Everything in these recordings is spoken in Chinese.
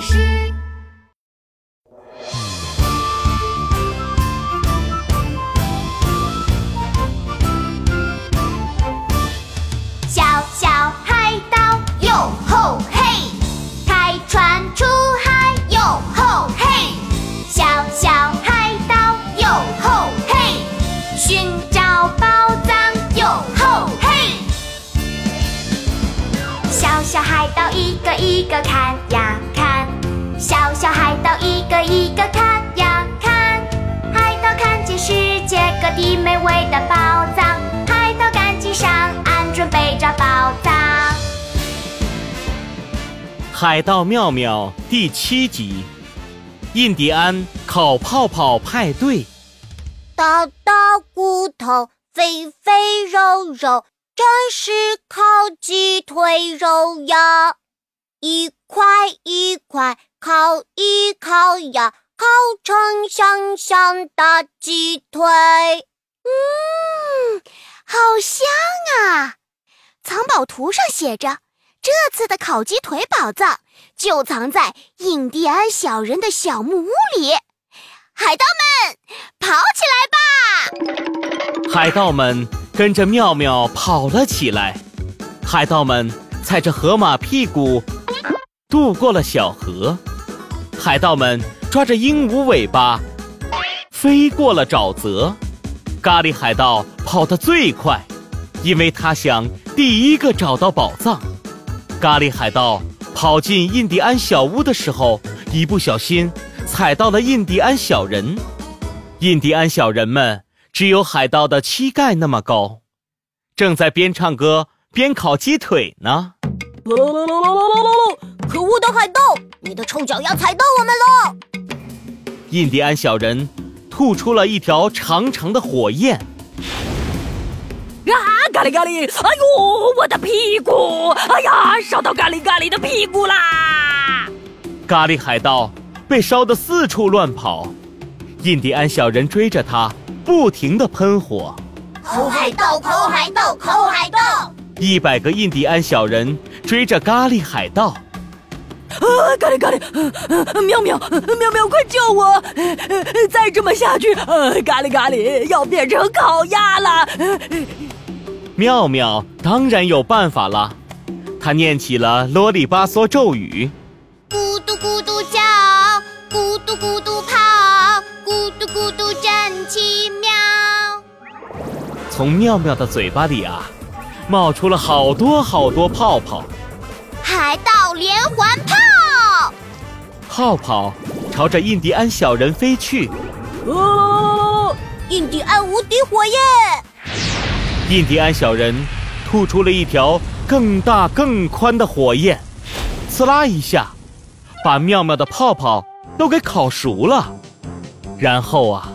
是小海岛一个一个看呀看，小小海岛一个一个看呀看，海岛看见世界各地美味的宝藏，海岛赶紧上岸准备找宝藏。海盗妙妙第七集，印第安烤泡泡派对。大大骨头，肥肥肉肉，这是烤鸡腿肉呀！一块一块烤一烤呀，烤成香香的鸡腿。嗯，好香啊！藏宝图上写着，这次的烤鸡腿宝藏就藏在印第安小人的小木屋里。海盗们，跑起来吧！海盗们跟着妙妙跑了起来。海盗们踩着河马屁股渡过了小河。海盗们抓着鹦鹉尾巴飞过了沼泽。咖喱海盗跑得最快，因为他想第一个找到宝藏。咖喱海盗跑进印第安小屋的时候，一不小心踩到了印第安小人。印第安小人们只有海盗的膝盖那么高，正在边唱歌边烤鸡腿呢。喽喽喽喽喽喽喽喽！可恶的海盗，你的臭脚丫踩到我们了！印第安小人吐出了一条长长的火焰。啊，咖喱咖喱！哎呦，我的屁股！哎呀，烧到咖喱咖喱的屁股啦！咖喱海盗被烧得四处乱跑，印第安小人追着他，不停地喷火。口海盗，口海盗，口海盗！一百个印第安小人追着咖喱海盗。啊，咖喱咖喱！呃妙妙妙妙，快救我！呃再这么下去，呃，咖喱咖喱要变成烤鸭了！妙妙当然有办法了，他念起了啰里吧嗦咒语。从妙妙的嘴巴里啊，冒出了好多好多泡泡，海盗连环炮！泡泡朝着印第安小人飞去。哦，印第安无敌火焰！印第安小人吐出了一条更大更宽的火焰，刺啦一下，把妙妙的泡泡都给烤熟了。然后啊，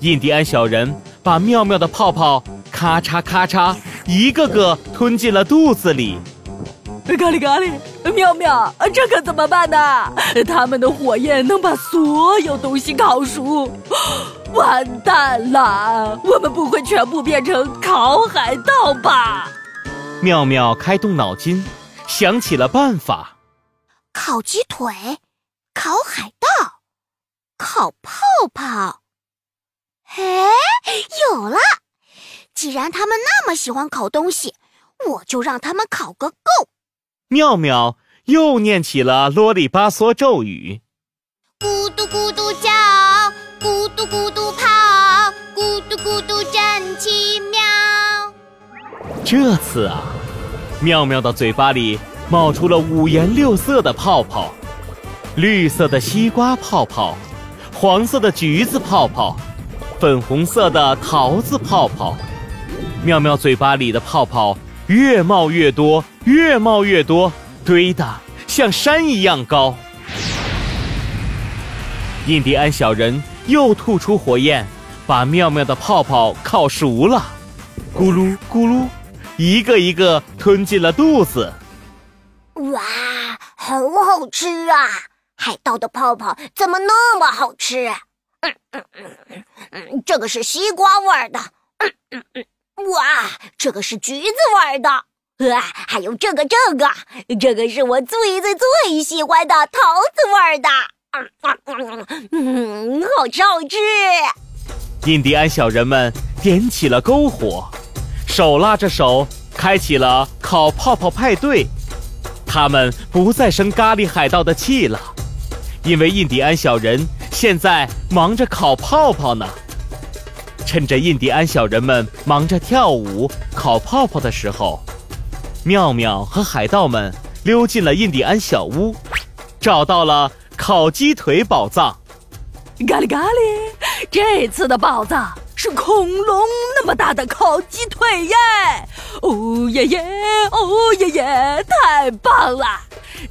印第安小人把妙妙的泡泡咔嚓咔嚓一个个吞进了肚子里。咖喱咖喱，妙妙，这可怎么办呢？他们的火焰能把所有东西烤熟，完蛋了！我们不会全部变成烤海盗吧？妙妙开动脑筋，想起了办法。烤鸡腿，烤海盗，烤泡泡。哎，有了！既然他们那么喜欢烤东西，我就让他们烤个够。妙妙又念起了啰里吧嗦咒语。咕嘟咕嘟叫，咕嘟咕嘟跑，咕嘟咕嘟真奇妙。这次啊，妙妙的嘴巴里冒出了五颜六色的泡泡：绿色的西瓜泡泡，黄色的橘子泡泡，粉红色的桃子泡泡。妙妙嘴巴里的泡泡越冒越多，越冒越多，堆得像山一样高。印第安小人又吐出火焰，把妙妙的泡泡烤熟了，咕噜咕噜，一个一个吞进了肚子。哇，好好吃啊！海盗的泡泡怎么那么好吃？嗯嗯嗯嗯，这个是西瓜味儿的。嗯嗯嗯，哇，这个是橘子味儿的。啊，还有这个这个，这个是我最最最喜欢的桃子味儿的，嗯，好吃好吃。印第安小人们点起了篝火，手拉着手开启了烤泡泡派对。他们不再生咖喱海盗的气了，因为印第安小人现在忙着烤泡泡呢。趁着印第安小人们忙着跳舞、烤泡泡的时候，妙妙和海盗们溜进了印第安小屋，找到了烤鸡腿宝藏。咖喱咖喱，这次的宝藏是恐龙那么大的烤鸡腿耶！哦耶耶，哦耶耶，太棒了！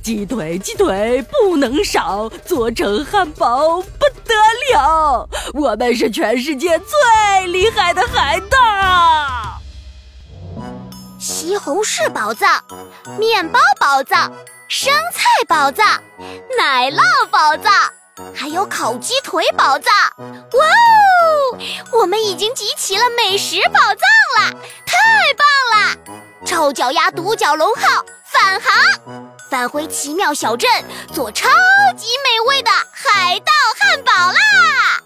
鸡腿鸡腿不能少，做成汉堡得了！我们是全世界最厉害的海盗！西红柿宝藏、面包宝藏、生菜宝藏、奶酪宝藏，还有烤鸡腿宝藏！哇哦，我们已经集齐了美食宝藏了，太棒了！臭脚丫独角龙号返航，返回奇妙小镇，做超级美味的海盗汉堡啦！